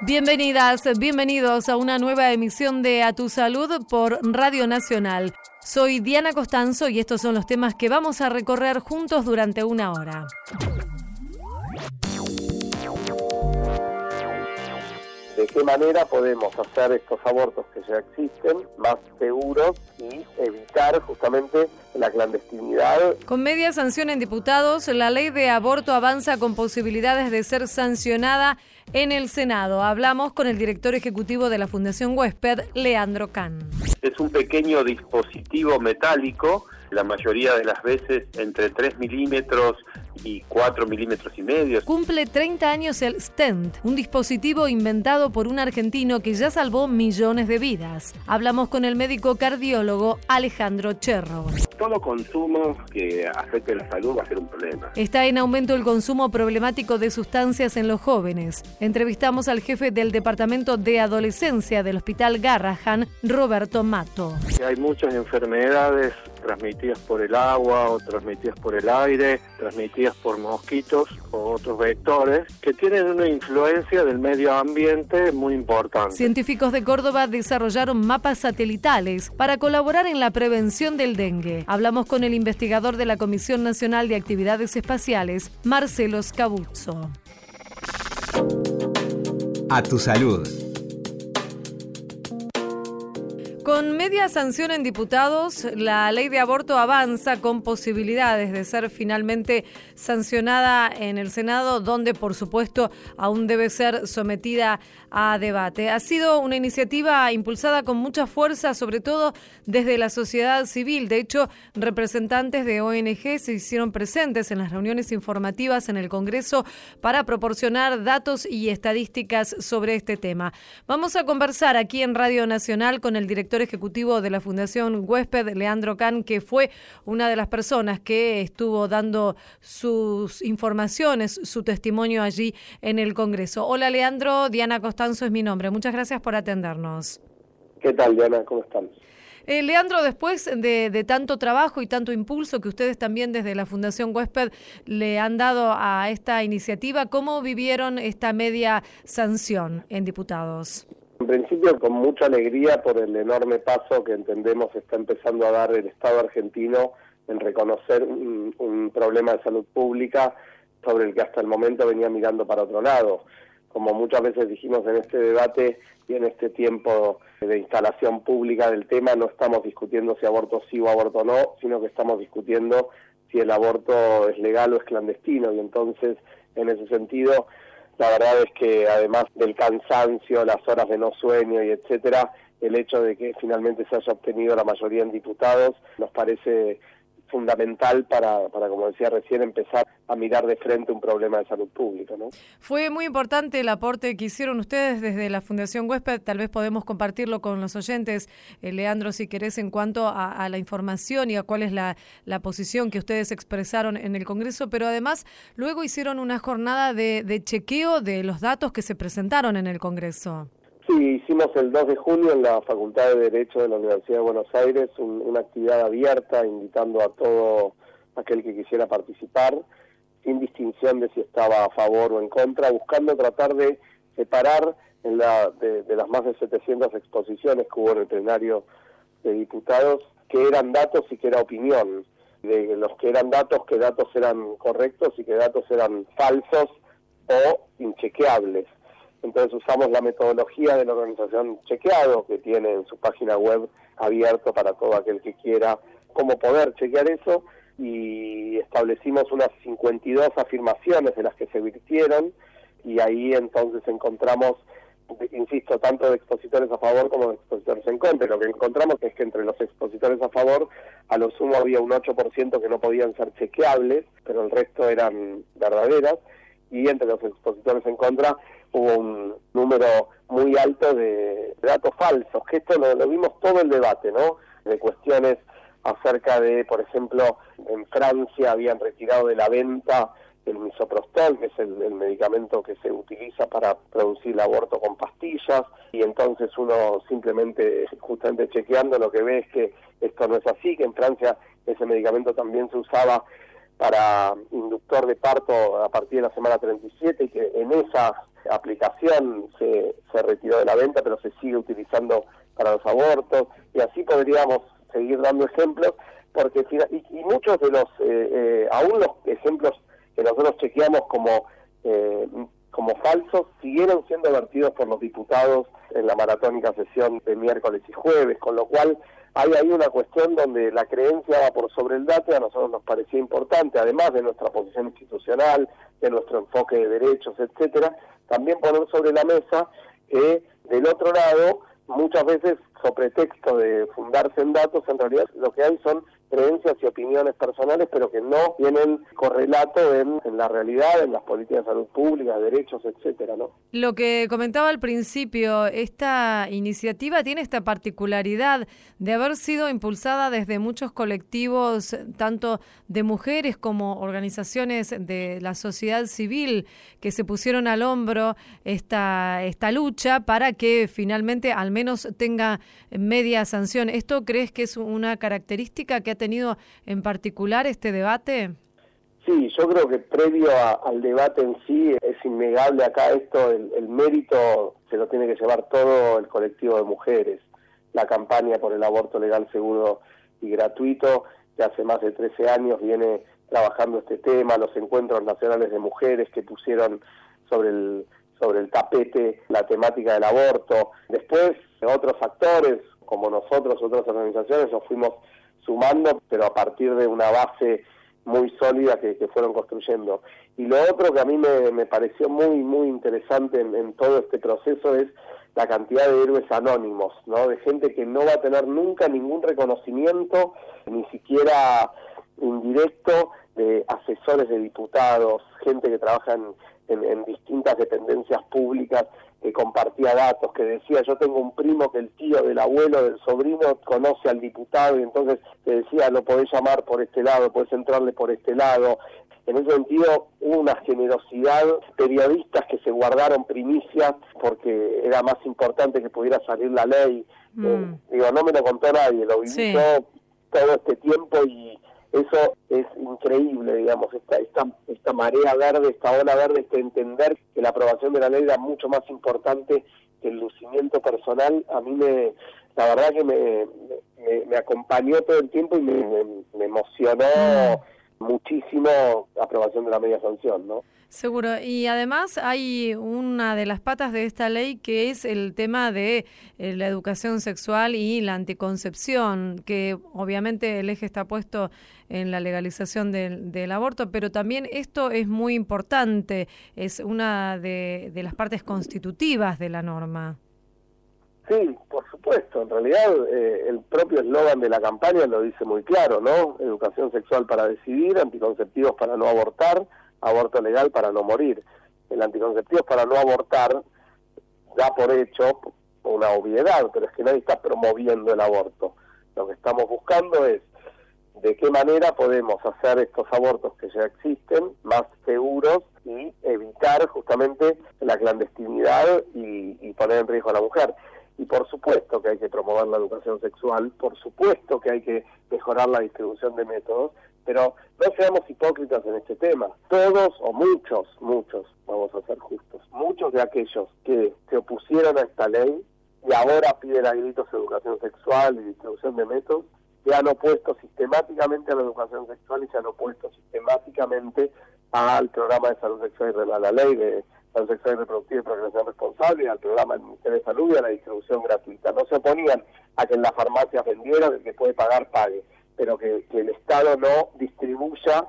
Bienvenidas, bienvenidos a una nueva emisión de A Tu Salud por Radio Nacional. Soy Diana Costanzo y estos son los temas que vamos a recorrer juntos durante una hora. de qué manera podemos hacer estos abortos que ya existen más seguros y evitar justamente la clandestinidad. Con media sanción en diputados, la ley de aborto avanza con posibilidades de ser sancionada en el Senado. Hablamos con el director ejecutivo de la Fundación Huésped, Leandro Can. Es un pequeño dispositivo metálico, la mayoría de las veces entre 3 milímetros y 4 milímetros y medio. Cumple 30 años el Stent, un dispositivo inventado por un argentino que ya salvó millones de vidas. Hablamos con el médico cardiólogo Alejandro Cherro. Todo consumo que afecte la salud va a ser un problema. Está en aumento el consumo problemático de sustancias en los jóvenes. Entrevistamos al jefe del Departamento de Adolescencia del Hospital Garrahan, Roberto Mato. Hay muchas enfermedades transmitidas por el agua o transmitidas por el aire, transmitidas por mosquitos o otros vectores, que tienen una influencia del medio ambiente muy importante. Científicos de Córdoba desarrollaron mapas satelitales para colaborar en la prevención del dengue. Hablamos con el investigador de la Comisión Nacional de Actividades Espaciales, Marcelo Scabuzzo. A tu salud. Con media sanción en diputados, la ley de aborto avanza con posibilidades de ser finalmente sancionada en el Senado, donde por supuesto aún debe ser sometida a debate. Ha sido una iniciativa impulsada con mucha fuerza, sobre todo desde la sociedad civil. De hecho, representantes de ONG se hicieron presentes en las reuniones informativas en el Congreso para proporcionar datos y estadísticas sobre este tema. Vamos a conversar aquí en Radio Nacional con el director ejecutivo de la Fundación Huésped, Leandro Can, que fue una de las personas que estuvo dando sus informaciones, su testimonio allí en el Congreso. Hola Leandro, Diana Costanzo es mi nombre. Muchas gracias por atendernos. ¿Qué tal, Diana? ¿Cómo están? Eh, Leandro, después de, de, tanto trabajo y tanto impulso que ustedes también desde la Fundación Huésped le han dado a esta iniciativa, ¿cómo vivieron esta media sanción en diputados? En principio con mucha alegría por el enorme paso que entendemos está empezando a dar el Estado argentino en reconocer un, un, problema de salud pública sobre el que hasta el momento venía mirando para otro lado. Como muchas veces dijimos en este debate y en este tiempo de instalación pública del tema, no estamos discutiendo si aborto sí o aborto no, sino que estamos discutiendo si el aborto es legal o es clandestino. Y entonces, en ese sentido, la verdad es que además del cansancio, las horas de no sueño y etcétera, el hecho de que finalmente se haya obtenido la mayoría en diputados nos parece fundamental para, para, como decía recién, empezar a mirar de frente un problema de salud pública. ¿no? Fue muy importante el aporte que hicieron ustedes desde la Fundación Huésped, tal vez podemos compartirlo con los oyentes, eh, Leandro, si querés, en cuanto a, a, la información y a cuál es la, la posición que ustedes expresaron en el Congreso, pero además luego hicieron una jornada de, de chequeo de los datos que se presentaron en el Congreso. Sí, hicimos el 2 de junio en la Facultad de Derecho de la Universidad de Buenos Aires un, una actividad abierta invitando a todo aquel que quisiera participar, sin distinción de si estaba a favor o en contra, buscando tratar de separar en la, de, de las más de 700 exposiciones que hubo en el plenario de diputados, que eran datos y que era opinión, de los que eran datos, que datos eran correctos y que datos eran falsos o inchequeables. Entonces usamos la metodología de la organización Chequeado, que tiene en su página web abierto para todo aquel que quiera cómo poder chequear eso, y establecimos unas 52 afirmaciones de las que se virtieron, y ahí entonces encontramos, insisto, tanto de expositores a favor como de expositores en contra. Lo que encontramos es que entre los expositores a favor, a lo sumo había un 8% que no podían ser chequeables, pero el resto eran verdaderas, y entre los expositores en contra hubo un número muy alto de datos falsos, que esto lo, vimos todo el debate, ¿no? De cuestiones acerca de, por ejemplo, en Francia habían retirado de la venta el misoprostol, que es el, el, medicamento que se utiliza para producir el aborto con pastillas, y entonces uno simplemente, justamente chequeando, lo que ve es que esto no es así, que en Francia ese medicamento también se usaba para inductor de parto a partir de la semana 37 y que en esa aplicación se, se retiró de la venta, pero se sigue utilizando para los abortos, y así podríamos seguir dando ejemplos, porque y, y muchos de los, eh, eh, aún los ejemplos que nosotros chequeamos como, eh, como falsos, siguieron siendo vertidos por los diputados en la maratónica sesión de miércoles y jueves, con lo cual hay ahí una cuestión donde la creencia va por sobre el dato y a nosotros nos parecía importante, además de nuestra posición institucional, de nuestro enfoque de derechos, etcétera, también poner sobre la mesa que del otro lado muchas veces, sobre texto de fundarse en datos, en realidad lo que hay son creencias y opiniones personales, pero que no tienen correlato en, la realidad, en las políticas de salud pública, derechos, etcétera, ¿no? Lo que comentaba al principio, esta iniciativa tiene esta particularidad de haber sido impulsada desde muchos colectivos, tanto de mujeres como organizaciones de la sociedad civil, que se pusieron al hombro esta, esta lucha para que finalmente al menos tenga media sanción. ¿Esto crees que es una característica que ha tenido en particular este debate? Sí, yo creo que previo al debate en sí es innegable acá esto, el, mérito se lo tiene que llevar todo el colectivo de mujeres. La campaña por el aborto legal, seguro y gratuito, que hace más de 13 años viene trabajando este tema, los encuentros nacionales de mujeres que pusieron sobre el, sobre el tapete la temática del aborto. Después, otros actores, como nosotros, otras organizaciones, nos fuimos sumando, pero a partir de una base muy sólida que, fueron construyendo. Y lo otro que a mí me, pareció muy, muy interesante en, todo este proceso es la cantidad de héroes anónimos, ¿no? De gente que no va a tener nunca ningún reconocimiento, ni siquiera indirecto, de asesores de diputados, gente que trabaja en distintas dependencias públicas que compartía datos, que decía yo tengo un primo que el tío del abuelo, del sobrino, conoce al diputado y entonces te decía lo podés llamar por este lado, podés entrarle por este lado. En ese sentido hubo una generosidad, periodistas que se guardaron primicias porque era más importante que pudiera salir la ley. Mm. Eh, digo, no me lo contó nadie, lo viví todo este tiempo y eso es increíble, digamos, esta, esta, esta marea verde, esta ola verde, este entender que la aprobación de la ley era mucho más importante que el lucimiento personal, a mí me, la verdad que me, me, acompañó todo el tiempo y me, me emocionó mm. Muchísimo aprobación de la media sanción, ¿no? Seguro. Y además hay una de las patas de esta ley que es el tema de eh, la educación sexual y la anticoncepción, que obviamente el eje está puesto en la legalización del, del aborto, pero también esto es muy importante, es una de las partes constitutivas de la norma. Sí, por supuesto. En realidad, eh, el propio eslogan de la campaña lo dice muy claro, ¿no? Educación sexual para decidir, anticonceptivos para no abortar aborto legal para no morir. El anticonceptivo para no abortar da por hecho una obviedad, pero es que nadie está promoviendo el aborto. Lo que estamos buscando es de qué manera podemos hacer estos abortos que ya existen más seguros y evitar justamente la clandestinidad y, poner en riesgo a la mujer. Y por supuesto que hay que promover la educación sexual, por supuesto que hay que mejorar la distribución de métodos, pero no seamos hipócritas en este tema. Todos o muchos, muchos, vamos a ser justos, muchos de aquellos que se opusieron a esta ley y ahora piden a gritos educación sexual y distribución de métodos, se han opuesto sistemáticamente a la educación sexual y se han opuesto sistemáticamente al programa de salud sexual y a la ley de salud sexual y reproductiva y progresión responsable, al programa del Ministerio de Salud y a la distribución gratuita. No se oponían a que en la farmacia vendieran, el que puede pagar pague pero que, el Estado no distribuya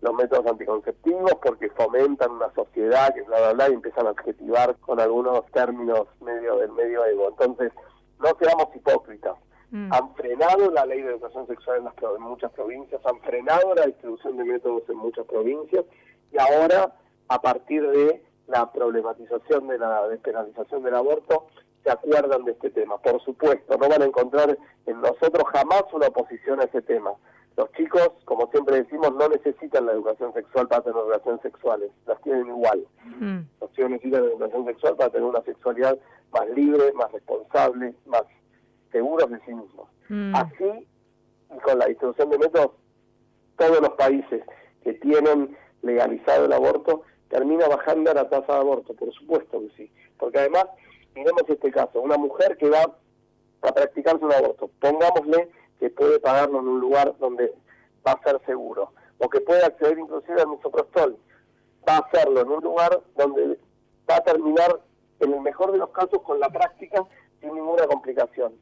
los métodos anticonceptivos porque fomentan una sociedad que bla bla bla y empiezan a adjetivar con algunos términos medio del medio ego. Entonces, no seamos hipócritas. Mm. Han frenado la ley de educación sexual en, las, en muchas provincias, han frenado la distribución de métodos en muchas provincias y ahora, a partir de la problematización de la despenalización del aborto, se acuerdan de este tema. Por supuesto, no van a encontrar en nosotros jamás una oposición a ese tema. Los chicos, como siempre decimos, no necesitan la educación sexual para tener relaciones sexuales, las tienen igual. Mm. Los chicos necesitan la educación sexual para tener una sexualidad más libre, más responsable, más seguros de sí mismos. Mm. Así, y con la distribución de métodos, todos los países que tienen legalizado el aborto, termina bajando la tasa de aborto, por supuesto que sí. Porque además, miremos este caso, una mujer que va a practicarse un aborto, pongámosle que puede pagarlo en un lugar donde va a ser seguro, o que puede acceder inclusive al misoprostol, va a hacerlo en un lugar donde va a terminar, en el mejor de los casos, con la práctica sin ninguna complicación.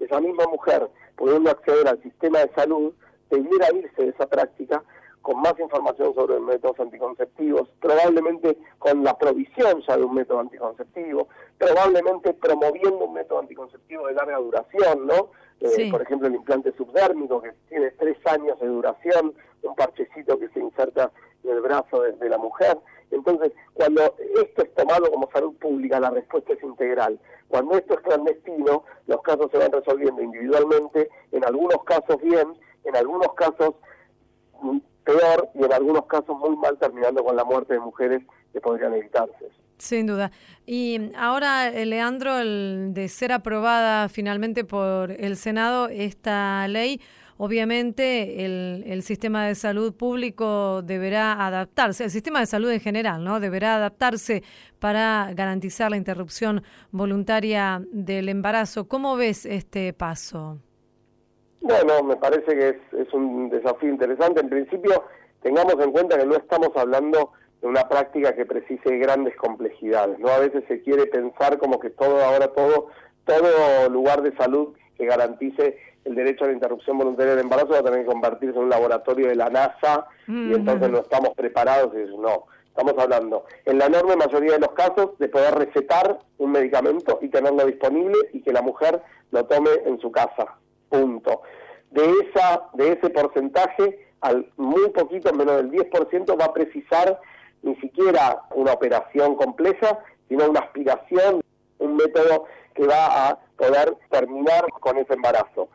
Esa misma mujer, pudiendo acceder al sistema de salud, debiera irse de esa práctica con más información sobre métodos anticonceptivos, probablemente con la provisión ya de un método anticonceptivo, probablemente promoviendo un método anticonceptivo de larga duración, ¿no? Eh, por ejemplo, el implante subdérmico, que tiene tres años de duración, un parchecito que se inserta en el brazo de, la mujer. Entonces, cuando esto es tomado como salud pública, la respuesta es integral. Cuando esto es clandestino, los casos se van resolviendo individualmente, en algunos casos bien, en algunos casos peor y en algunos casos muy mal, terminando con la muerte de mujeres que podrían evitarse. Sin duda. Y ahora, eh, Leandro, el de ser aprobada finalmente por el Senado esta ley, obviamente el, el, sistema de salud público deberá adaptarse, el sistema de salud en general, ¿no? Deberá adaptarse para garantizar la interrupción voluntaria del embarazo. ¿Cómo ves este paso? Bueno, me parece que es, es un desafío interesante. En principio, tengamos en cuenta que no estamos hablando de una práctica que precise grandes complejidades, ¿no? A veces se quiere pensar como que todo, ahora todo, todo lugar de salud que garantice el derecho a la interrupción voluntaria del embarazo va a tener que convertirse en un laboratorio de la NASA y mm. entonces no estamos preparados. Y no, estamos hablando en la enorme mayoría de los casos de poder recetar un medicamento y tenerlo disponible y que la mujer lo tome en su casa punto. De, esa, de ese porcentaje, al muy poquito, menos del 10%, va a precisar ni siquiera una operación compleja, sino una aspiración, un método que va a poder terminar con ese embarazo.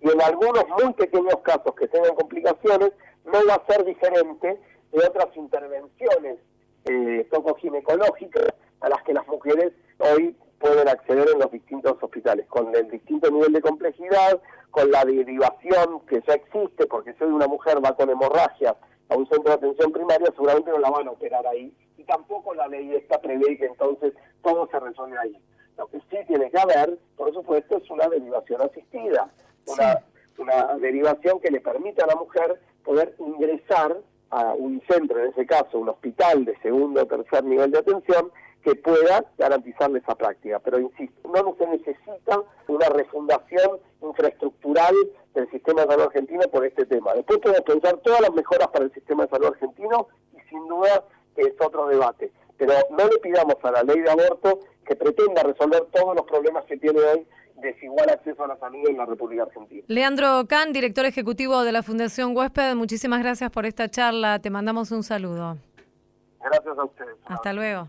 Y en algunos muy pequeños casos que tengan complicaciones, no va a ser diferente de otras intervenciones eh, ginecológicas a las que las mujeres hoy pueden acceder en los distintos hospitales, con el distinto nivel de complejidad, con la derivación que ya existe, porque si hoy una mujer va con hemorragia a un centro de atención primaria, seguramente no la van a operar ahí. Y tampoco la ley esta prevé que entonces todo se resuelve ahí. Lo que sí tiene que haber, por supuesto, es una derivación asistida, una, una derivación que le permita a la mujer poder ingresar a un centro, en ese caso un hospital de segundo o tercer nivel de atención, que pueda garantizarle esa práctica. Pero insisto, no se necesita una refundación infraestructural del sistema de salud argentino por este tema. Después podemos pensar todas las mejoras para el sistema de salud argentino y sin duda es otro debate. Pero no le pidamos a la ley de aborto que pretenda resolver todos los problemas que tiene hoy desigual acceso a la salud en la República Argentina. Leandro Can, director ejecutivo de la Fundación Huésped, muchísimas gracias por esta charla. Te mandamos un saludo. Gracias a ustedes. Hasta luego.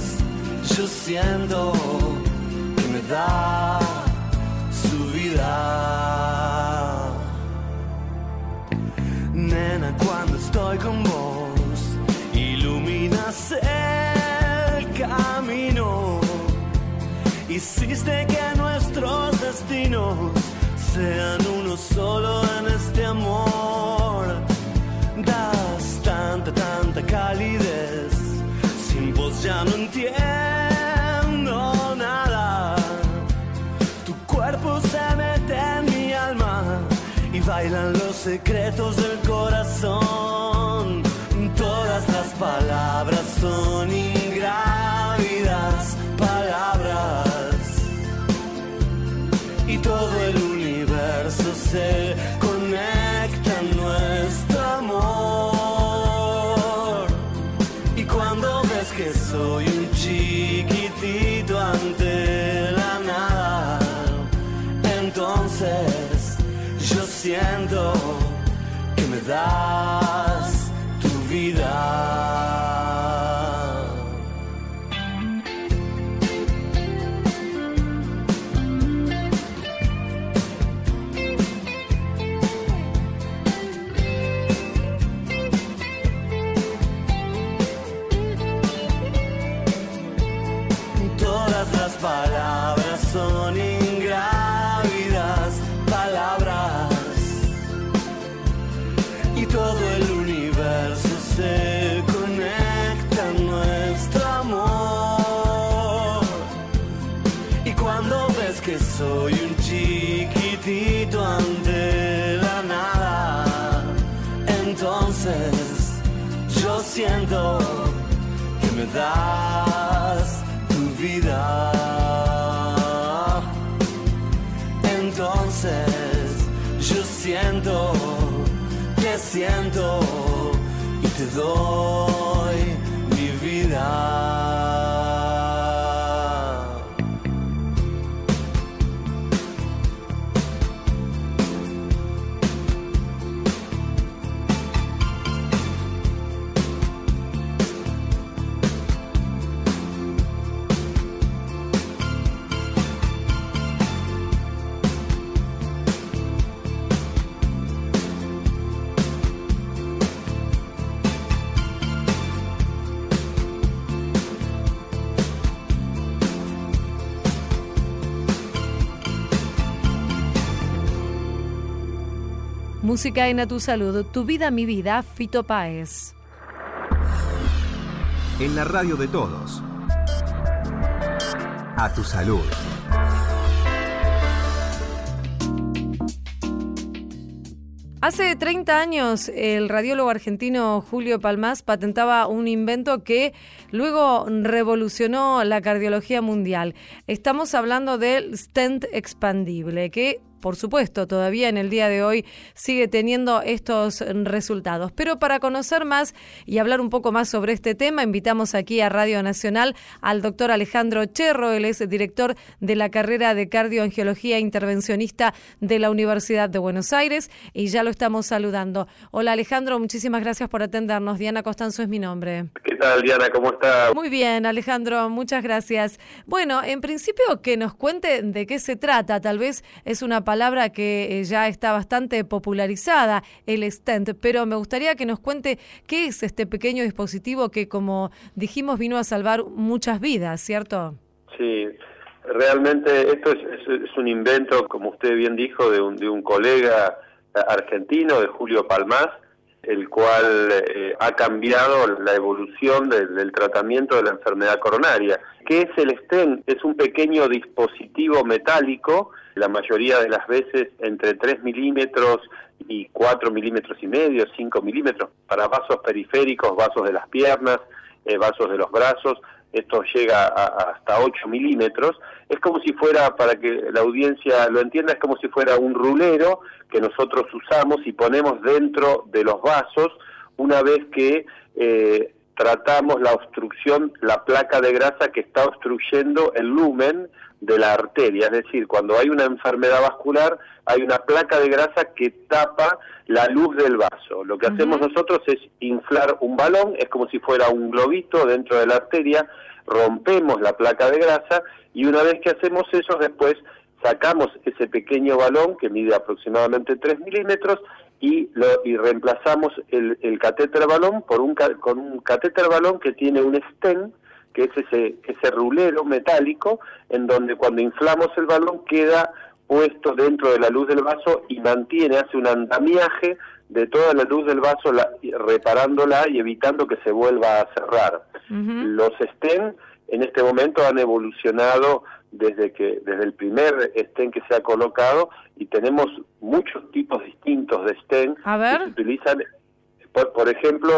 siento que me da su vida. Nena, cuando estoy con vos, iluminas el camino. Hiciste que nuestros destinos sean uno solo en este amor. Secretos del corazón. Todas las palabras son ingrávidas palabras y todo el universo se que que soy un chiquitito ante la nada, entonces yo siento que me das tu vida. Entonces yo siento, te siento y te doy mi vida. Música en A Tu Salud, Tu Vida, Mi Vida, Fito Páez. En la radio de todos. A tu salud. Hace 30 años el radiólogo argentino Julio Palmás patentaba un invento que luego revolucionó la cardiología mundial. Estamos hablando del stent expandible, que por supuesto, todavía en el día de hoy sigue teniendo estos resultados. Pero para conocer más y hablar un poco más sobre este tema, invitamos aquí a Radio Nacional al doctor Alejandro Cherro, él es director de la carrera de cardioangiología intervencionista de la Universidad de Buenos Aires y ya lo estamos saludando. Hola Alejandro, muchísimas gracias por atendernos. Diana Costanzo es mi nombre. ¿Qué tal, Diana? ¿Cómo está? Muy bien, Alejandro, muchas gracias. Bueno, en principio que nos cuente de qué se trata. Tal vez es una palabra que eh, ya está bastante popularizada, el stent, pero me gustaría que nos cuente qué es este pequeño dispositivo que, como dijimos, vino a salvar muchas vidas, ¿cierto? Sí, realmente esto es, un invento, como usted bien dijo, de un, de un colega eh, argentino, de Julio Palmás, el cual eh, ha cambiado la evolución del tratamiento de la enfermedad coronaria. ¿Qué es el stent? Es un pequeño dispositivo metálico, la mayoría de las veces entre 3 milímetros y 4 milímetros y medio, 5 milímetros, para vasos periféricos, vasos de las piernas, eh, vasos de los brazos, esto llega a- hasta 8 milímetros, es como si fuera, para que la audiencia lo entienda, es como si fuera un rulero que nosotros usamos y ponemos dentro de los vasos una vez que eh, tratamos la obstrucción, la placa de grasa que está obstruyendo el lumen de la arteria, es decir, cuando hay una enfermedad vascular hay una placa de grasa que tapa la luz del vaso. Lo que hacemos nosotros es inflar un balón, es como si fuera un globito dentro de la arteria, rompemos la placa de grasa y una vez que hacemos eso después sacamos ese pequeño balón que mide aproximadamente 3 milímetros y, lo, y reemplazamos el, el catéter balón por un, con un catéter balón que tiene un stent, que es ese, ese rulero metálico, en donde cuando inflamos el balón queda puesto dentro de la luz del vaso y mantiene, hace un andamiaje de toda la luz del vaso, la, reparándola y evitando que se vuelva a cerrar. Los stent en este momento han evolucionado desde que desde el primer stent que se ha colocado y tenemos muchos tipos distintos de stent que se utilizan por, ejemplo,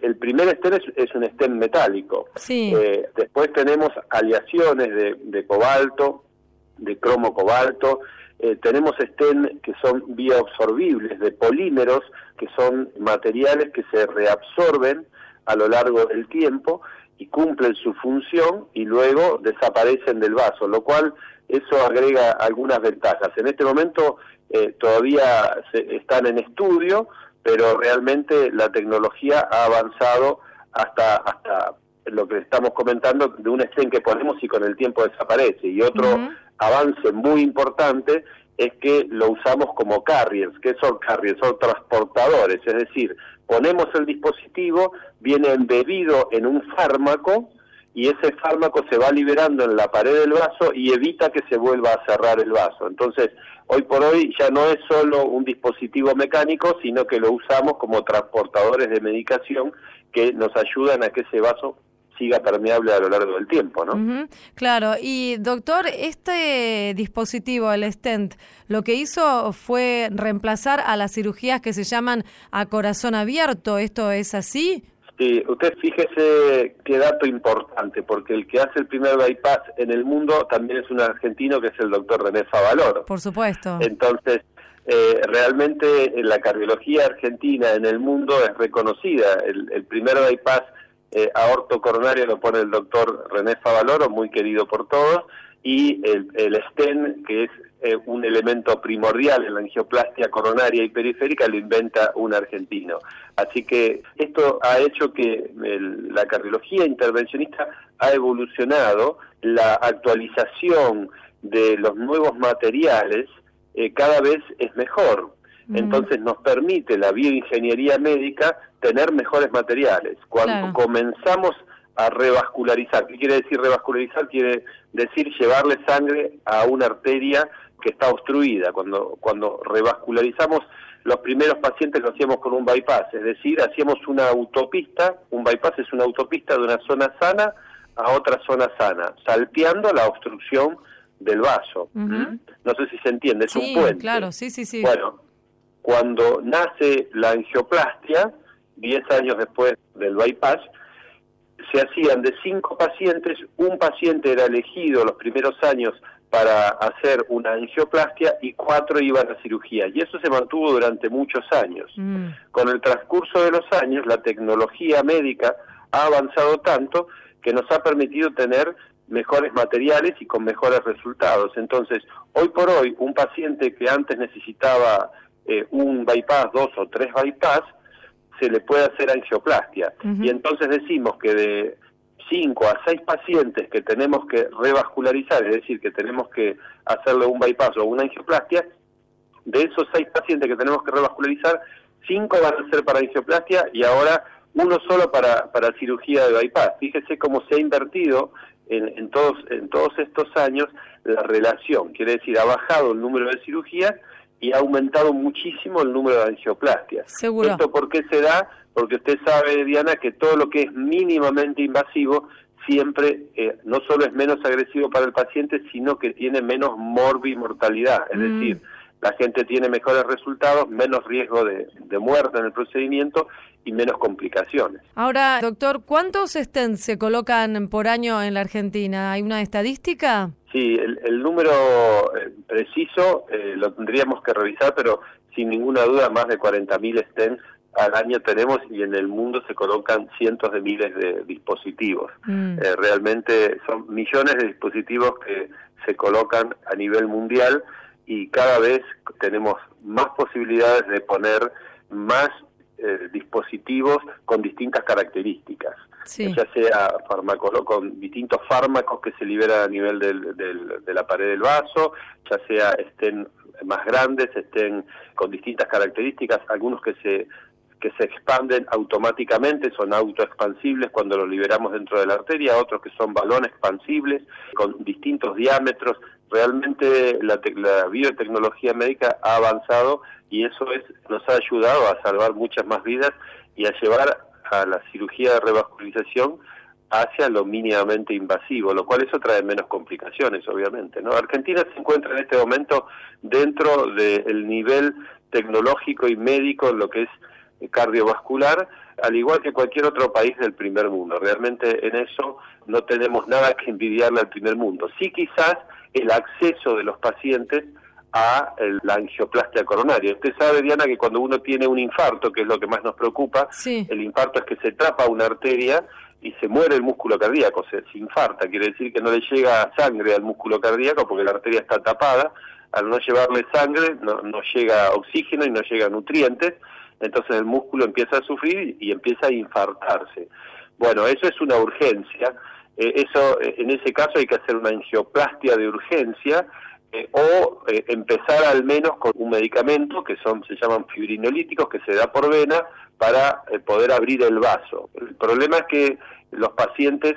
el, primer stent es, un stent metálico. Eh, después tenemos aleaciones de, cobalto, de cromo cobalto. Eh, tenemos stent que son bioabsorbibles, de polímeros, que son materiales que se reabsorben a lo largo del tiempo y cumplen su función y luego desaparecen del vaso, lo cual eso agrega algunas ventajas. En este momento eh, todavía se, están en estudio, pero realmente la tecnología ha avanzado hasta hasta lo que estamos comentando de un stent que ponemos y con el tiempo desaparece y otro avance muy importante es que lo usamos como carriers. ¿Qué son carriers? Son transportadores, es decir, ponemos el dispositivo, viene embebido en un fármaco y ese fármaco se va liberando en la pared del vaso y evita que se vuelva a cerrar el vaso. Entonces, hoy por hoy ya no es solo un dispositivo mecánico, sino que lo usamos como transportadores de medicación que nos ayudan a que ese vaso siga permeable a lo largo del tiempo, ¿no? Claro, y doctor, este dispositivo, el stent, lo que hizo fue reemplazar a las cirugías que se llaman a corazón abierto, ¿esto es así? Sí, usted fíjese qué dato importante, porque el que hace el primer bypass en el mundo también es un argentino que es el doctor René Favaloro. Por supuesto. Entonces, eh, realmente la cardiología argentina en el mundo es reconocida. El, primer bypass eh, aorto coronario lo pone el doctor René Favaloro, muy querido por todos, y el, el STEN, que es eh, un elemento primordial en la angioplastia coronaria y periférica lo inventa un argentino. Así que esto ha hecho que la cardiología intervencionista ha evolucionado, la actualización de los nuevos materiales eh, cada vez es mejor. Mm. Entonces nos permite la bioingeniería médica tener mejores materiales. Cuando comenzamos a revascularizar, ¿qué quiere decir revascularizar? Quiere decir llevarle sangre a una arteria que está obstruida. Cuando, cuando revascularizamos los primeros pacientes lo hacíamos con un bypass, es decir, hacíamos una autopista, un bypass es una autopista de una zona sana a otra zona sana, salteando la obstrucción del vaso. ¿Mm? No sé si se entiende, es un puente. claro, sí, sí, sí. Bueno, cuando nace la angioplastia, 10 años después del bypass, se hacían de cinco pacientes, un paciente era elegido los primeros años para hacer una angioplastia y cuatro iban a cirugía. Y eso se mantuvo durante muchos años. Mm. Con el transcurso de los años, la tecnología médica ha avanzado tanto que nos ha permitido tener mejores materiales y con mejores resultados. Entonces, hoy por hoy, un paciente que antes necesitaba eh, un bypass, dos o tres bypass, se le puede hacer angioplastia. Y entonces decimos que de 5 a 6 pacientes que tenemos que revascularizar, es decir, que tenemos que hacerle un bypass o una angioplastia, de esos 6 pacientes que tenemos que revascularizar, 5 van a ser para angioplastia y ahora uno solo para, para cirugía de bypass. Fíjese cómo se ha invertido en, en, todos, en todos estos años la relación, quiere decir, ha bajado el número de cirugías y ha aumentado muchísimo el número de angioplastias. Seguro. ¿Esto por qué se da? Porque usted sabe, Diana, que todo lo que es mínimamente invasivo siempre eh, no solo es menos agresivo para el paciente, sino que tiene menos morbimortalidad, es mm. decir, la gente tiene mejores resultados, menos riesgo de, muerte en el procedimiento y menos complicaciones. Ahora, doctor, ¿cuántos stents se colocan por año en la Argentina? ¿Hay una estadística? Sí, el, número eh, preciso eh, lo tendríamos que revisar, pero sin ninguna duda más de 40.000 stents al año tenemos y en el mundo se colocan cientos de miles de dispositivos. Mm. Eh, realmente son millones de dispositivos que se colocan a nivel mundial y cada vez tenemos más posibilidades de poner más eh, dispositivos con distintas características, ya sea farmacolo con distintos fármacos que se liberan a nivel del, de la pared del vaso, ya sea estén más grandes, estén con distintas características, algunos que se que se expanden automáticamente, son autoexpansibles cuando los liberamos dentro de la arteria, otros que son balones expansibles con distintos diámetros, realmente la, la biotecnología médica ha avanzado y eso es, nos ha ayudado a salvar muchas más vidas y a llevar a la cirugía de revascularización hacia lo mínimamente invasivo, lo cual eso trae menos complicaciones, obviamente. ¿no? Argentina se encuentra en este momento dentro del nivel tecnológico y médico lo que es cardiovascular, al igual que cualquier otro país del primer mundo. Realmente en eso no tenemos nada que envidiarle al primer mundo. Sí quizás el acceso de los pacientes a la angioplastia coronaria. Usted sabe, Diana, que cuando uno tiene un infarto, que es lo que más nos preocupa, el infarto es que se trapa una arteria y se muere el músculo cardíaco, se, infarta, quiere decir que no le llega sangre al músculo cardíaco porque la arteria está tapada, al no llevarle sangre no, no llega oxígeno y no llega nutrientes, entonces el músculo empieza a sufrir y empieza a infartarse. Bueno, eso es una urgencia, eh, eso eh, en ese caso hay que hacer una angioplastia de urgencia eh, o empezar al menos con un medicamento que son se llaman fibrinolíticos que se da por vena para poder abrir el vaso. El problema es que los pacientes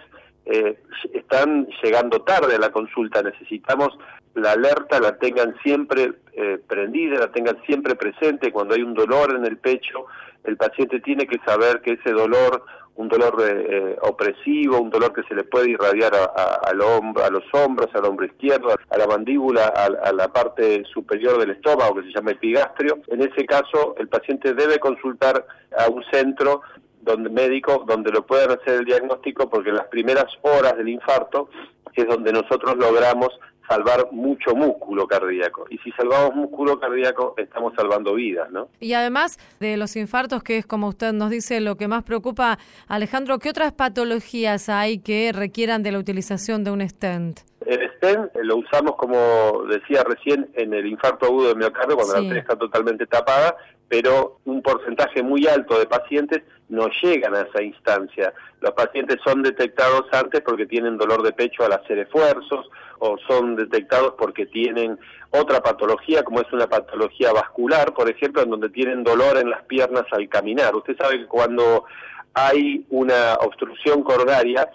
están llegando tarde a la consulta, necesitamos la alerta la tengan siempre eh, prendida, la tengan siempre presente. Cuando hay un dolor en el pecho, el paciente tiene que saber que ese dolor, un dolor eh, opresivo, un dolor que se le puede irradiar a, a los hombros, al hombro izquierdo, a la mandíbula, a, la parte superior del estómago, que se llama epigastrio. En ese caso, el paciente debe consultar a un centro donde médico donde lo puedan hacer el diagnóstico porque en las primeras horas del infarto es donde nosotros logramos salvar mucho músculo cardíaco. Y si salvamos músculo cardíaco, estamos salvando vidas, ¿no? Y además de los infartos, que es como usted nos dice, lo que más preocupa, Alejandro, ¿qué otras patologías hay que requieran de la utilización de un stent? El stent lo usamos, como decía recién, en el infarto agudo de miocardio, cuando la arteria está totalmente tapada, pero un porcentaje muy alto de pacientes no llegan a esa instancia. Los pacientes son detectados antes porque tienen dolor de pecho al hacer esfuerzos o son detectados porque tienen otra patología, como es una patología vascular, por ejemplo, en donde tienen dolor en las piernas al caminar. Usted sabe que cuando hay una obstrucción coronaria,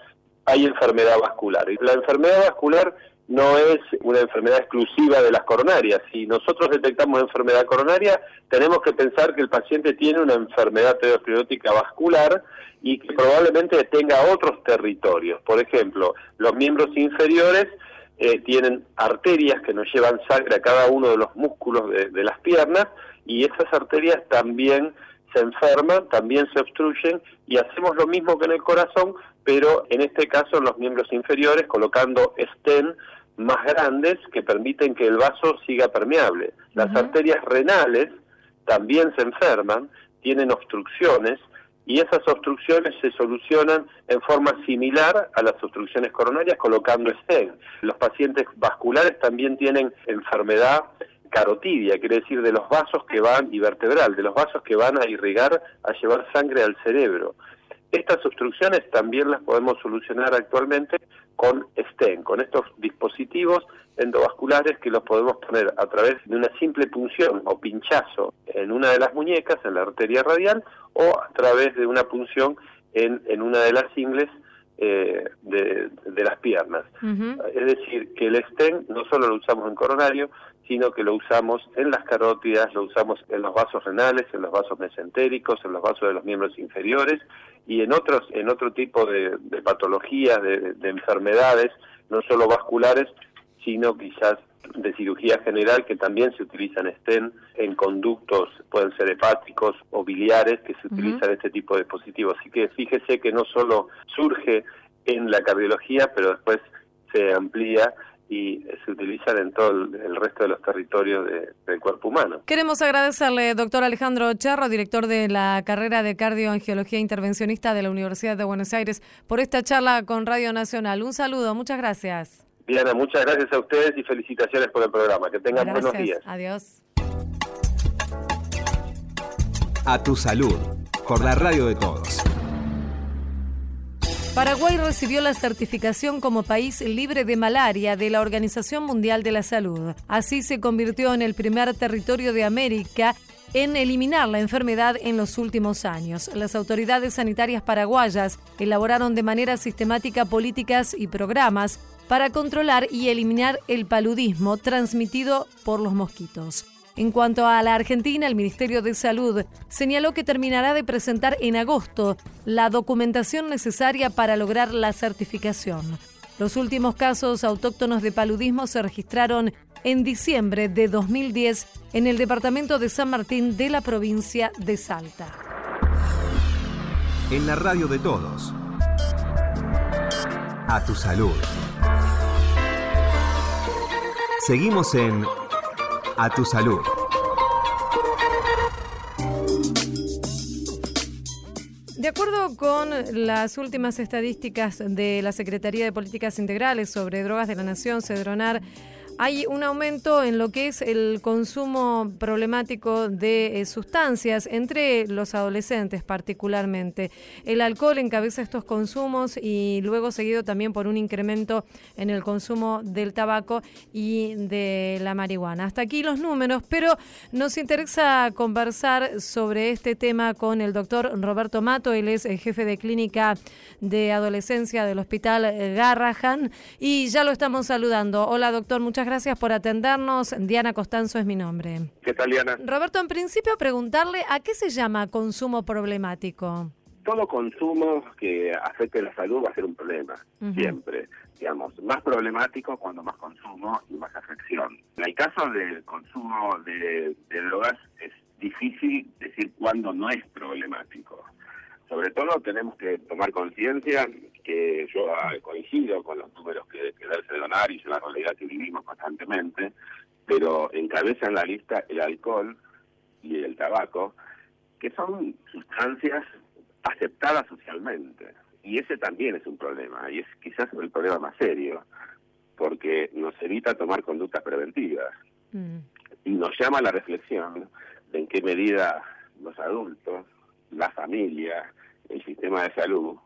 hay enfermedad vascular. Y la enfermedad vascular no es una enfermedad exclusiva de las coronarias. Si nosotros detectamos enfermedad coronaria, tenemos que pensar que el paciente tiene una enfermedad aterosclerótica vascular y que probablemente tenga otros territorios. Por ejemplo, los miembros inferiores eh, tienen arterias que nos llevan sangre a cada uno de los músculos de, las piernas y esas arterias también se enferman, también se obstruyen y hacemos lo mismo que en el corazón, pero en este caso en los miembros inferiores colocando estén más grandes que permiten que el vaso siga permeable. Las arterias renales también se enferman, tienen obstrucciones y esas obstrucciones se solucionan en forma similar a las obstrucciones coronarias colocando stent. Los pacientes vasculares también tienen enfermedad carotidia, quiere decir de los vasos que van, y vertebral, de los vasos que van a irrigar, a llevar sangre al cerebro. Estas obstrucciones también las podemos solucionar actualmente con STEM, con estos dispositivos endovasculares que los podemos poner a través de una simple punción o pinchazo en una de las muñecas, en la arteria radial, o a través de una punción en, en una de las ingles eh, de, las piernas. Es decir, que el stent no solo lo usamos en coronario, sino que lo usamos en las carótidas, lo usamos en los vasos renales, en los vasos mesentéricos, en los vasos de los miembros inferiores y en otros, en otro tipo de, patologías, de, de enfermedades, no solo vasculares, sino quizás de cirugía general que también se utilizan stent en conductos, pueden ser hepáticos o biliares, que se utilizan este tipo de dispositivos. Así que fíjese que no solo surge en la cardiología, pero después se amplía y se utilizan en todo el, resto de los territorios del cuerpo humano. Queremos agradecerle, doctor Alejandro Charro, director de la carrera de cardioangiología intervencionista de la Universidad de Buenos Aires, por esta charla con Radio Nacional. Un saludo, muchas gracias. Diana, muchas gracias a ustedes y felicitaciones por el programa. Que tengan buenos días. Adiós. A tu salud, por la radio de todos. Paraguay recibió la certificación como país libre de malaria de la Organización Mundial de la Salud. Así se convirtió en el primer territorio de América en eliminar la enfermedad en los últimos años. Las autoridades sanitarias paraguayas elaboraron de manera sistemática políticas y programas para controlar y eliminar el paludismo transmitido por los mosquitos. En cuanto a la Argentina, el Ministerio de Salud señaló que terminará de presentar en agosto la documentación necesaria para lograr la certificación. Los últimos casos autóctonos de paludismo se registraron en diciembre de 2010 en el departamento de San Martín de la provincia de Salta. En la radio de todos. A tu salud. Seguimos en A tu salud. De acuerdo con las últimas estadísticas de la Secretaría de Políticas Integrales sobre Drogas de la Nación, Cedronar, hay un aumento en lo que es el consumo problemático de eh, sustancias entre los adolescentes particularmente. El alcohol encabeza estos consumos y luego seguido también por un incremento en el consumo del tabaco y de la marihuana. Hasta aquí los números, pero nos interesa conversar sobre este tema con el doctor Roberto Mato, él es el jefe de clínica de adolescencia del Hospital Garrahan y ya lo estamos saludando. Hola doctor, gracias por atendernos. Diana Costanzo es mi nombre. ¿Qué tal, Diana? Roberto, en principio preguntarle a qué se llama consumo problemático. Todo consumo que afecte la salud va a ser un problema, siempre. Digamos, más problemático cuando más consumo y más afección. En el caso del consumo de, de drogas es difícil decir cuándo no es problemático sobre todo tenemos que tomar conciencia que yo coincido con los números que, que da el donar y es la realidad que vivimos constantemente, pero encabezan la lista el alcohol y el tabaco, que son sustancias aceptadas socialmente. Y ese también es un problema, y es quizás el problema más serio, porque nos evita tomar conductas preventivas. Mm. Y nos llama a la reflexión de en qué medida los adultos, la familia, el sistema de salud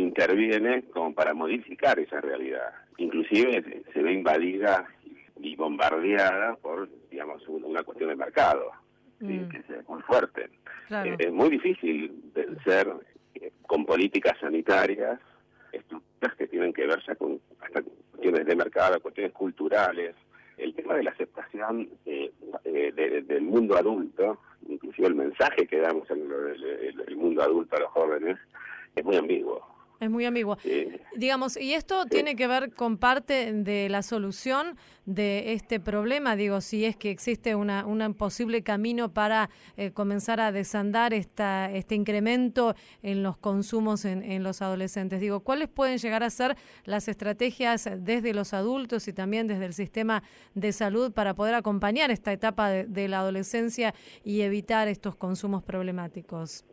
interviene como para modificar esa realidad. Inclusive se ve invadida y bombardeada por, digamos, una cuestión de mercado, mm. que es muy fuerte. Eh, es muy difícil vencer eh, con políticas sanitarias estructuras que tienen que ver ya con hasta cuestiones de mercado, cuestiones culturales. El tema de la aceptación eh, del mundo adulto inclusive el mensaje que damos en el, mundo adulto a los jóvenes, es muy ambiguo. Es muy ambiguo. Digamos, y esto tiene que ver con parte de la solución de este problema, digo, si es que existe una, un posible camino para eh, comenzar a desandar esta, este incremento en los consumos en, en, los adolescentes. Digo, ¿cuáles pueden llegar a ser las estrategias desde los adultos y también desde el sistema de salud para poder acompañar esta etapa de la adolescencia y evitar estos consumos problemáticos?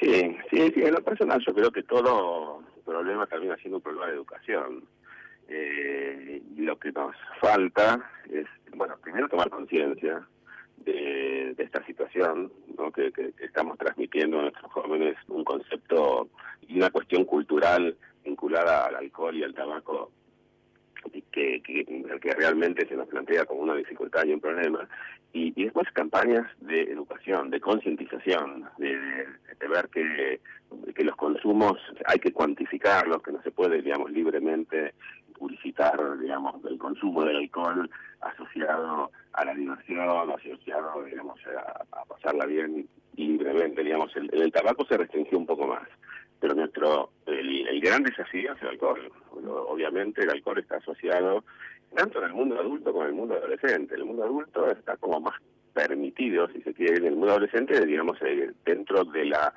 Sí, sí, en lo personal yo creo que todo problema termina siendo un problema de educación. Eh, lo que nos falta es, bueno, primero tomar conciencia de, esta situación ¿no? que, estamos transmitiendo a nuestros jóvenes, un concepto y una cuestión cultural vinculada al alcohol y al tabaco que, que, realmente se nos plantea como una dificultad y un problema. Y, después campañas de educación, de concientización, de, ver que, que los consumos hay que cuantificarlos, que no se puede, digamos, libremente publicitar, digamos, el consumo del alcohol asociado a la diversión, asociado, digamos, a, pasarla bien libremente, digamos, el, el tabaco se restringió un poco más pero nuestro el, el, gran desafío es el alcohol. Obviamente el alcohol está asociado tanto en el mundo adulto como en el mundo adolescente. El mundo adulto está como más permitido, si se quiere, en el mundo adolescente, digamos, eh, dentro de la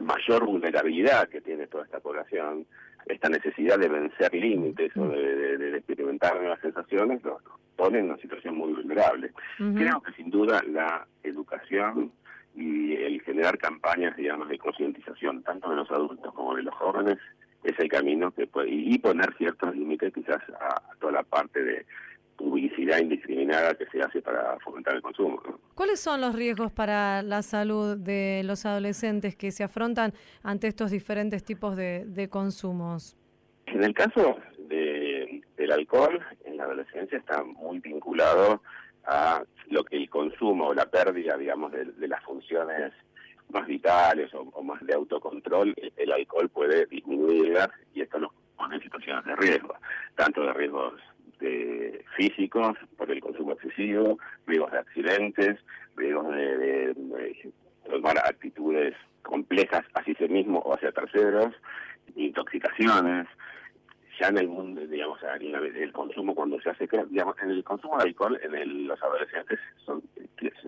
mayor vulnerabilidad que tiene toda esta población, esta necesidad de vencer límites o de, experimentar nuevas sensaciones, nos pone en una situación muy vulnerable. Creo que sin duda la educación y el generar campañas, digamos, de concientización, tanto de los adultos como de los jóvenes, es el camino que puede, y poner ciertos límites quizás a, toda la parte de publicidad indiscriminada que se hace para fomentar el consumo. ¿Cuáles son los riesgos para la salud de los adolescentes que se afrontan ante estos diferentes tipos de, de consumos? En el caso de, del alcohol, en la adolescencia está muy vinculado a lo que el consumo o la pérdida, digamos, de, las funciones más vitales o, más de autocontrol, el, alcohol puede disminuir y esto nos ponen en situaciones de riesgo, tanto de riesgos de físicos por el consumo excesivo, riesgos de accidentes, riesgos de, de- de tomar actitudes complejas hacia sí mismo o hacia terceros, intoxicaciones. Ya en el mundo, digamos, del consumo cuando se hace, digamos, en el consumo de alcohol en el- los adolescentes son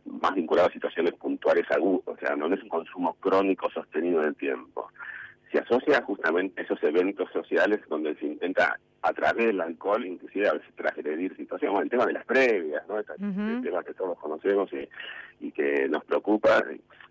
más vinculados a situaciones puntuales agudas, o sea, no es un consumo crónico sostenido en el tiempo. Se asocia justamente esos eventos sociales donde se intenta a través del alcohol, inclusive a veces transgredir situaciones, el tema de las previas, ¿no? Este tema que todos conocemos y, y que nos preocupa,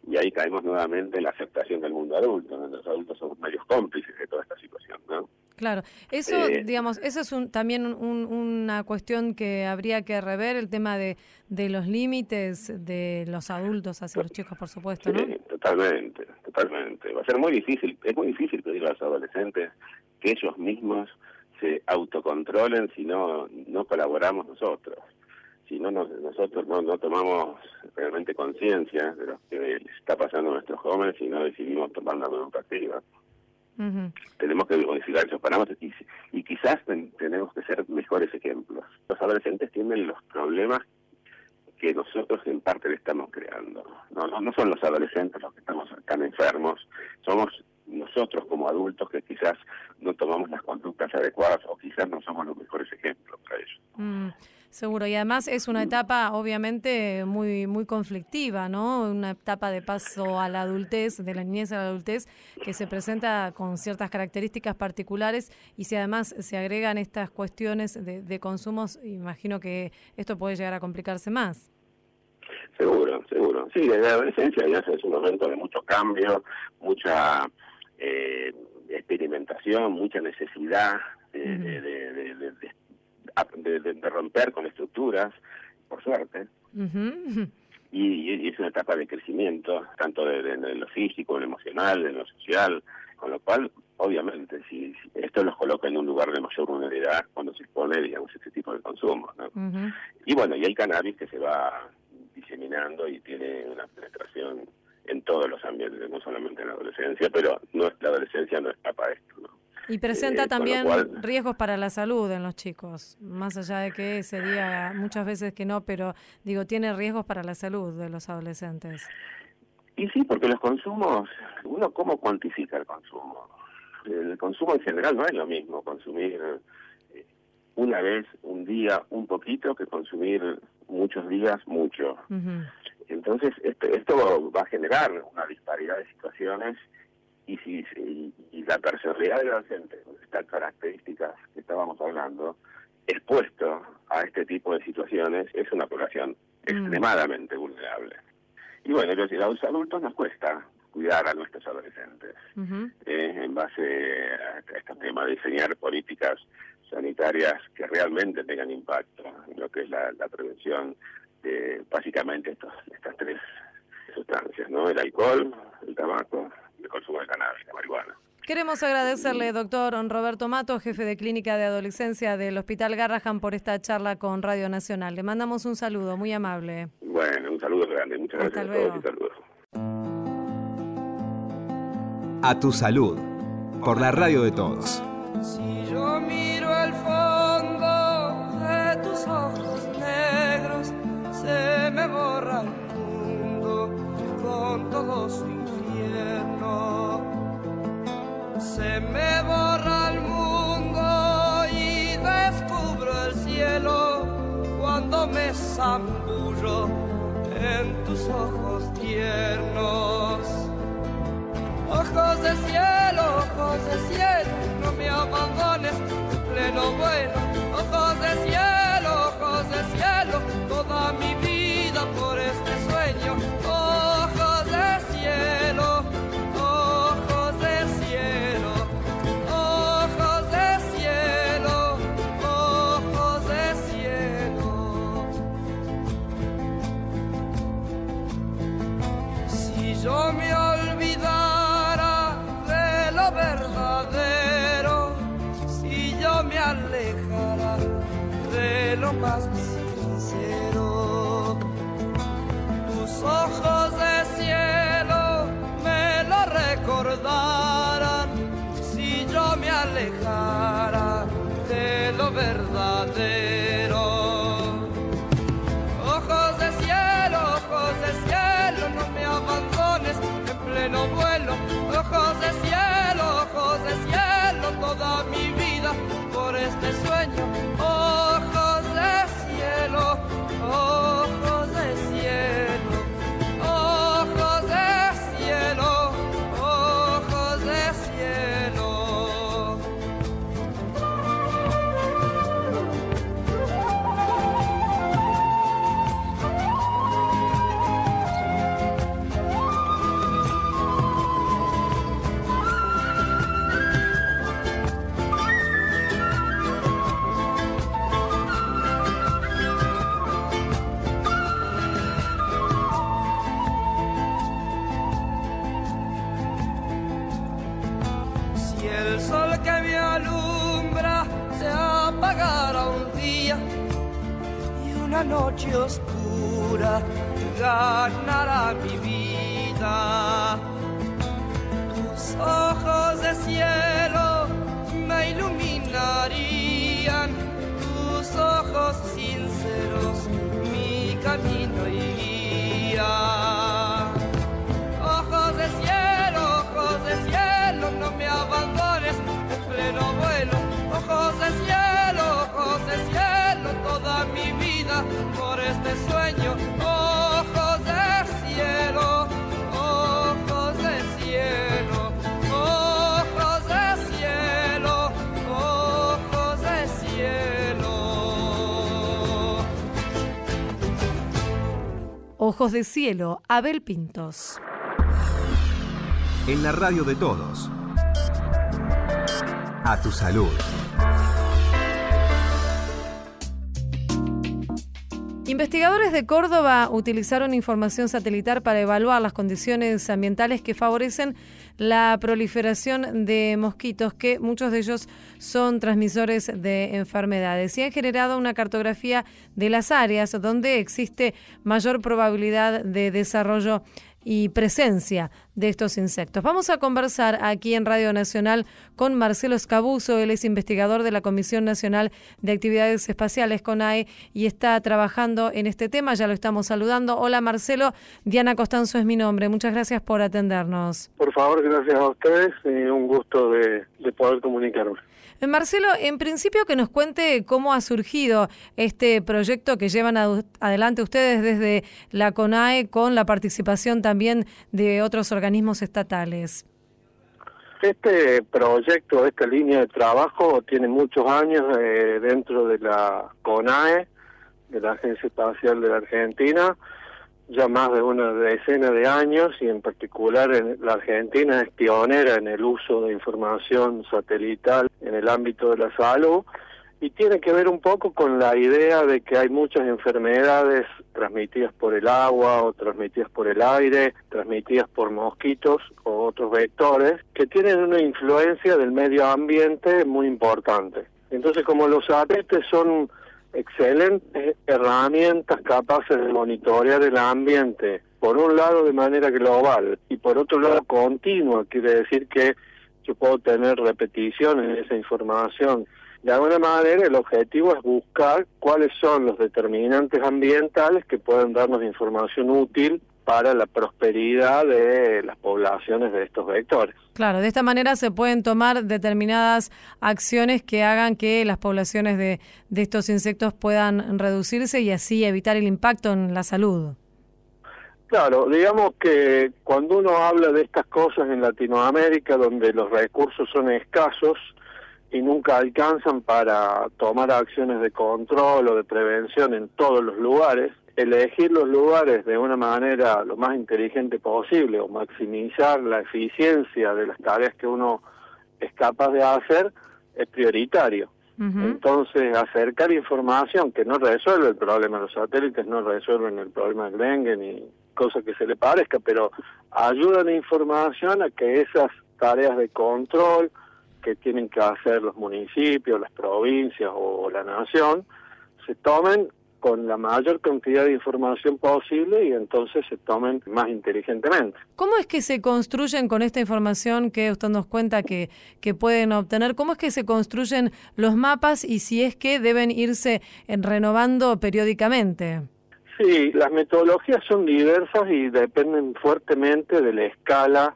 y ahí caemos nuevamente en la aceptación del mundo adulto, donde los adultos somos medios cómplices de toda esta situación, ¿no? Claro, eso, Eh, digamos, eso es un, también un- una cuestión que habría que rever, el tema de, de los límites de los adultos hacia los chicos, por supuesto, ¿no? Sí, totalmente, totalmente. Va a ser muy difícil, es muy difícil pedir a los adolescentes que ellos mismos se autocontrolen si no, no colaboramos nosotros. Si no nos- nosotros no, no tomamos realmente conciencia de lo que les está pasando a nuestros jóvenes y no decidimos tomar una conducta activa. Tenemos que modificar esos parámetros y, y quizás ten- tenemos que ser mejores ejemplos. Los adolescentes tienen los problemas que nosotros en parte le estamos creando. No, no, no son los adolescentes los que estamos tan enfermos, somos nosotros como adultos que quizás no tomamos las conductas adecuadas o quizás no somos los mejores ejemplos para ellos. Mm, seguro, y además es una etapa obviamente muy muy conflictiva, ¿no? Una etapa de paso a la adultez, de la niñez a la adultez, que se presenta con ciertas características particulares y si además se agregan estas cuestiones de, de consumos, imagino que esto puede llegar a complicarse más. Seguro, seguro. Sí, desde la adolescencia ya es un momento de mucho cambio, mucha eh, experimentación, mucha necesidad de, de, romper con estructuras, por suerte. Y, y es una etapa de crecimiento, tanto de lo físico, en lo emocional, en lo social, con lo cual, obviamente, si, si esto los coloca en un lugar de mayor vulnerabilidad cuando se expone, digamos, este tipo de consumo. ¿no? Y bueno, y el cannabis que se va diseminando y tiene una penetración en todos los ambientes, no solamente en la adolescencia, pero no la adolescencia no escapa de esto. ¿no? Y presenta Eh, también cual- riesgos para la salud en los chicos, más allá de que se diga muchas veces que no, pero digo, tiene riesgos para la salud de los adolescentes. Y sí, porque los consumos, uno cómo cuantifica el consumo. El consumo en general no es lo mismo consumir eh, una vez, un día, un poquito, que consumir muchos días, mucho. Ujú. Entonces, esto, esto va a generar una disparidad de situaciones y si y, y la personalidad del adolescente, con estas características que estábamos hablando, expuesto a este tipo de situaciones, es una población extremadamente vulnerable. Y bueno, los, los adultos nos cuesta cuidar a nuestros adolescentes eh, en base a este tema de diseñar políticas sanitarias que realmente tengan impacto en lo que es la, la prevención de básicamente estos, estas tres sustancias, ¿no? El alcohol, el tabaco y el consumo de cannabis, la marihuana. Queremos agradecerle, doctor Roberto Mato, jefe de clínica de adolescencia del Hospital Garrahan, por esta charla con Radio Nacional. Le mandamos un saludo, muy amable. Bueno, un saludo grande, muchas Hasta gracias a todos luego. y saludos. A tu salud. Por la radio de todos. Todo su infierno. Se me borra el mundo y descubro el cielo cuando me zambullo en tus ojos tiernos. Ojos de cielo, ojos de cielo, no me abandones, alumbra se apagará un día y una noche oscura ganará mi vida. Tus ojos de cielo me iluminarían, tus ojos sinceros mi camino. Sueño. Ojos de cielo, ojos de cielo, ojos de cielo, ojos de cielo. Ojos de cielo, Abel Pintos. En la radio de todos. A tu salud. Investigadores de Córdoba utilizaron información satelital para evaluar las condiciones ambientales que favorecen la proliferación de mosquitos, que muchos de ellos son transmisores de enfermedades, y han generado una cartografía de las áreas donde existe mayor probabilidad de desarrollo y presencia de estos insectos. Vamos a conversar aquí en Radio Nacional con Marcelo Escabuso, él es investigador de la Comisión Nacional de Actividades Espaciales, CONAE, y está trabajando en este tema, ya lo estamos saludando. Hola Marcelo, Diana Costanzo es mi nombre, muchas gracias por atendernos. Por favor, gracias a ustedes y un gusto de poder comunicarme. Eh, Marcelo, en principio que nos cuente cómo ha surgido este proyecto que llevan adelante ustedes desde la CONAE con la participación también de otros organismos estatales. Este proyecto, esta línea de trabajo tiene muchos años eh, dentro de la CONAE, de la Agencia Espacial de la Argentina, ya más de una decena de años y en particular en la Argentina es pionera en el uso de información satelital en el ámbito de la salud y tiene que ver un poco con la idea de que hay muchas enfermedades transmitidas por el agua o transmitidas por el aire, transmitidas por mosquitos o otros vectores que tienen una influencia del medio ambiente muy importante. Entonces, como los satélites son excelentes herramientas capaces de monitorear el ambiente, por un lado de manera global y por otro lado continua, quiere decir que yo puedo tener repeticiones de esa información. De alguna manera el objetivo es buscar cuáles son los determinantes ambientales que pueden darnos información útil para la prosperidad de las poblaciones de estos vectores. Claro, de esta manera se pueden tomar determinadas acciones que hagan que las poblaciones de, de estos insectos puedan reducirse y así evitar el impacto en la salud. Claro, digamos que cuando uno habla de estas cosas en Latinoamérica, donde los recursos son escasos y nunca alcanzan para tomar acciones de control o de prevención en todos los lugares, elegir los lugares de una manera lo más inteligente posible o maximizar la eficiencia de las tareas que uno es capaz de hacer es prioritario. Entonces, acercar información que no resuelve el problema, los satélites no resuelven el problema del dengue ni cosa que se le parezca, pero ayudan a información a que esas tareas de control que tienen que hacer los municipios, las provincias o la nación, se tomen con la mayor cantidad de información posible y entonces se tomen más inteligentemente. ¿Cómo es que se construyen con esta información que usted nos cuenta que, que pueden obtener? ¿Cómo es que se construyen los mapas y si es que deben irse eh, renovando periódicamente? Sí, las metodologías son diversas y dependen fuertemente de la escala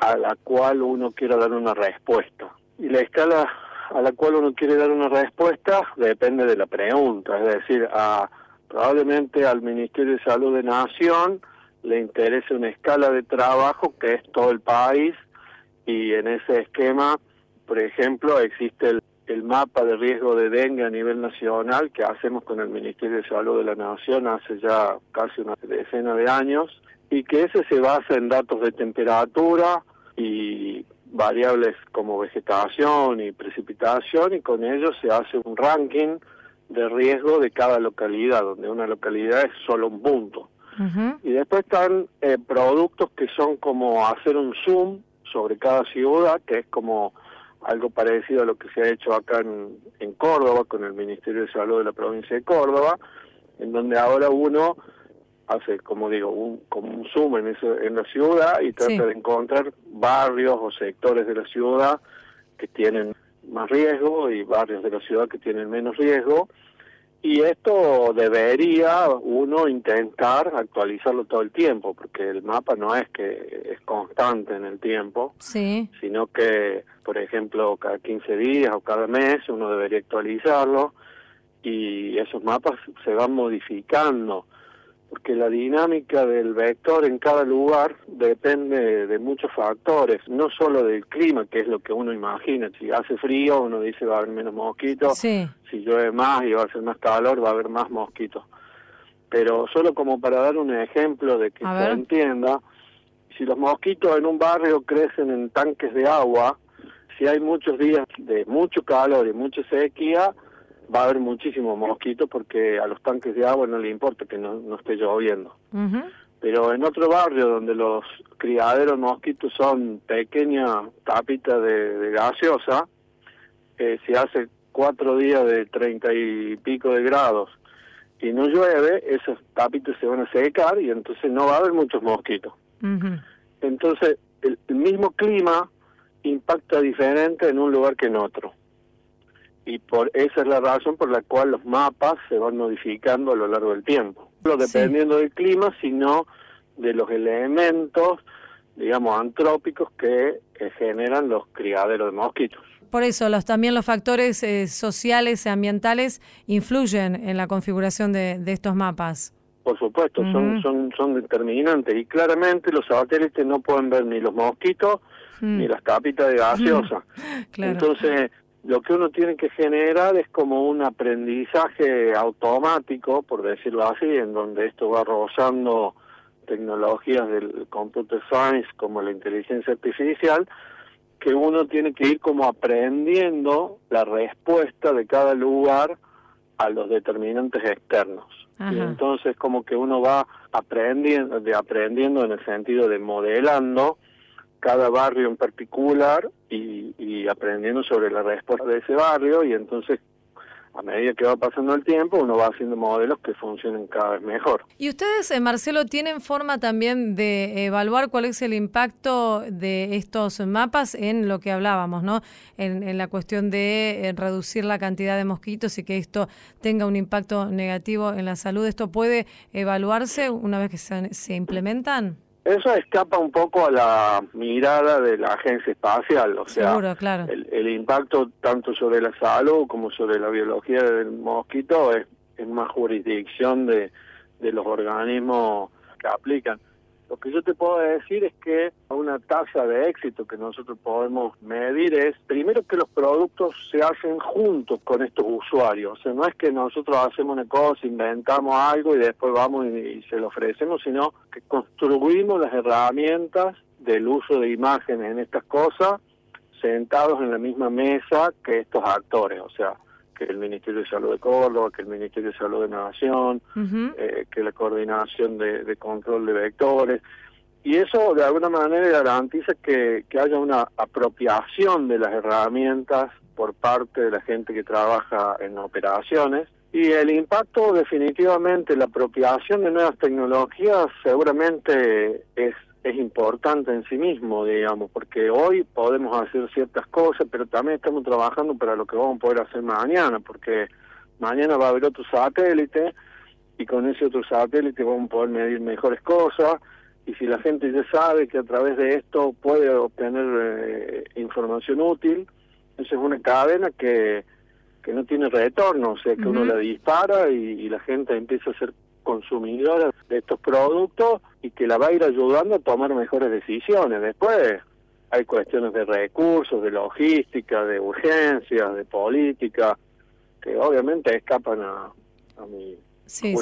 a la cual uno quiera dar una respuesta. Y la escala a la cual uno quiere dar una respuesta depende de la pregunta, es decir, a, probablemente al Ministerio de Salud de Nación le interesa una escala de trabajo que es todo el país y en ese esquema, por ejemplo, existe el, el mapa de riesgo de dengue a nivel nacional que hacemos con el Ministerio de Salud de la Nación hace ya casi una decena de años y que ese se basa en datos de temperatura y variables como vegetación y precipitación y con ello se hace un ranking de riesgo de cada localidad, donde una localidad es solo un punto. Y después están eh, productos que son como hacer un zoom sobre cada ciudad, que es como algo parecido a lo que se ha hecho acá en, en Córdoba con el Ministerio de Salud de la provincia de Córdoba, en donde ahora uno hace, como digo, un, como un zoom en, eso, en la ciudad y trata de encontrar barrios o sectores de la ciudad que tienen más riesgo y barrios de la ciudad que tienen menos riesgo. Y esto debería uno intentar actualizarlo todo el tiempo, porque el mapa no es que es constante en el tiempo, sí. sino que, por ejemplo, cada 15 días o cada mes uno debería actualizarlo y esos mapas se van modificando porque la dinámica del vector en cada lugar depende de muchos factores, no solo del clima, que es lo que uno imagina. Si hace frío, uno dice va a haber menos mosquitos, si llueve más y va a ser más calor, va a haber más mosquitos. Pero solo como para dar un ejemplo de que se entienda, si los mosquitos en un barrio crecen en tanques de agua, si hay muchos días de mucho calor y mucha sequía, va a haber muchísimos mosquitos porque a los tanques de agua no le importa que no, no esté lloviendo. Pero en otro barrio donde los criaderos mosquitos son pequeñas tapitas de, gaseosa, eh, si hace cuatro días de treinta y pico de grados y no llueve, esos tapitas se van a secar y entonces no va a haber muchos mosquitos. Entonces, el mismo clima impacta diferente en un lugar que en otro y por esa es la razón por la cual los mapas se van modificando a lo largo del tiempo. No dependiendo del clima, sino de los elementos, digamos, antrópicos que generan los criaderos de mosquitos. Por eso, los, también los factores eh, sociales y ambientales influyen en la configuración de, estos mapas. Por supuesto, son, son, son determinantes y claramente los satélites no pueden ver ni los mosquitos ni las capitas de gaseosa. Entonces, lo que uno tiene que generar es como un aprendizaje automático, por decirlo así, en donde esto va rozando tecnologías del computer science como la inteligencia artificial, que uno tiene que ir como aprendiendo la respuesta de cada lugar a los determinantes externos. Y entonces como que uno va aprendiendo, de aprendiendo en el sentido de modelando cada barrio en particular y, y, aprendiendo sobre la respuesta de ese barrio y entonces a medida que va pasando el tiempo uno va haciendo modelos que funcionen cada vez mejor. ¿Y ustedes, eh, Marcelo, tienen forma también de evaluar cuál es el impacto de estos mapas en lo que hablábamos, ¿no? En, la cuestión de eh, reducir la cantidad de mosquitos y que esto tenga un impacto negativo en la salud. ¿Esto puede evaluarse una vez que se implementan? Eso escapa un poco a la mirada de la agencia espacial, o sea, el, impacto tanto sobre la salud como sobre la biología del mosquito es, es más jurisdicción de, de los organismos que aplican. Lo que yo te puedo decir es que una tasa de éxito que nosotros podemos medir es, primero que los productos se hacen juntos con estos usuarios. O sea, no es que nosotros hacemos una cosa, inventamos algo y después vamos y, se lo ofrecemos, sino que construimos las herramientas del uso de imágenes en estas cosas sentados en la misma mesa que estos actores. O sea, que el Ministerio de Salud de Córdoba, que el Ministerio de Salud de Nación, eh, que la coordinación de, control de vectores. Y eso de alguna manera garantiza que, que haya una apropiación de las herramientas por parte de la gente que trabaja en operaciones. Y el impacto definitivamente, la apropiación de nuevas tecnologías seguramente es es importante en sí mismo, digamos, porque hoy podemos hacer ciertas cosas, pero también estamos trabajando para lo que vamos a poder hacer mañana, porque mañana va a haber otro satélite y con ese otro satélite vamos a poder medir mejores cosas. Y si la gente ya sabe que a través de esto puede obtener eh, información útil, esa es una cadena que, que no tiene retorno, o sea que uno la dispara y, y la gente empieza a hacer consumidora de estos productos y que la va a ir ayudando a tomar mejores decisiones. Después hay cuestiones de recursos, de logística, de urgencias, de política, que obviamente escapan a, a mi sí,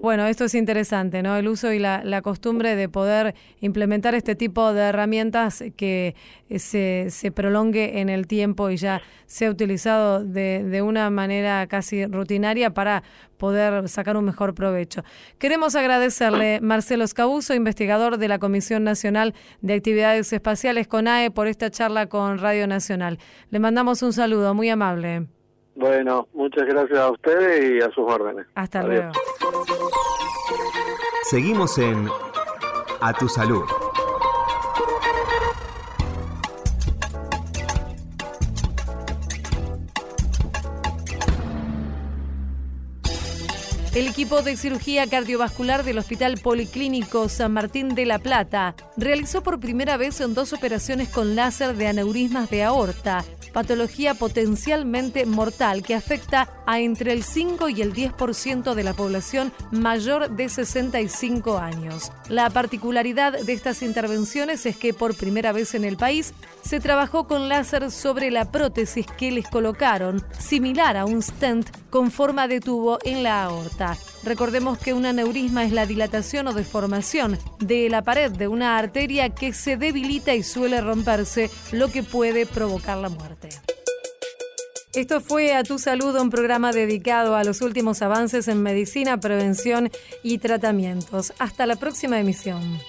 Bueno, esto es interesante, ¿no? El uso y la, la, costumbre de poder implementar este tipo de herramientas que eh, se, se prolongue en el tiempo y ya sea utilizado de, de una manera casi rutinaria para poder sacar un mejor provecho. Queremos agradecerle Marcelo Escabuso, investigador de la Comisión Nacional de Actividades Espaciales CONAE, por esta charla con Radio Nacional. Le mandamos un saludo muy amable. Bueno, muchas gracias a ustedes y a sus órdenes. Hasta luego. Seguimos en A Tu Salud. El equipo de cirugía cardiovascular del Hospital Policlínico San Martín de la Plata realizó por primera vez dos operaciones con láser de aneurismas de aorta patología potencialmente mortal que afecta a entre el 5 y el 10% de la población mayor de 65 años. La particularidad de estas intervenciones es que por primera vez en el país se trabajó con láser sobre la prótesis que les colocaron, similar a un stent con forma de tubo en la aorta. Recordemos que un aneurisma es la dilatación o deformación de la pared de una arteria que se debilita y suele romperse, lo que puede provocar la muerte. Esto fue A Tu Salud, un programa dedicado a los últimos avances en medicina, prevención y tratamientos. Hasta la próxima emisión.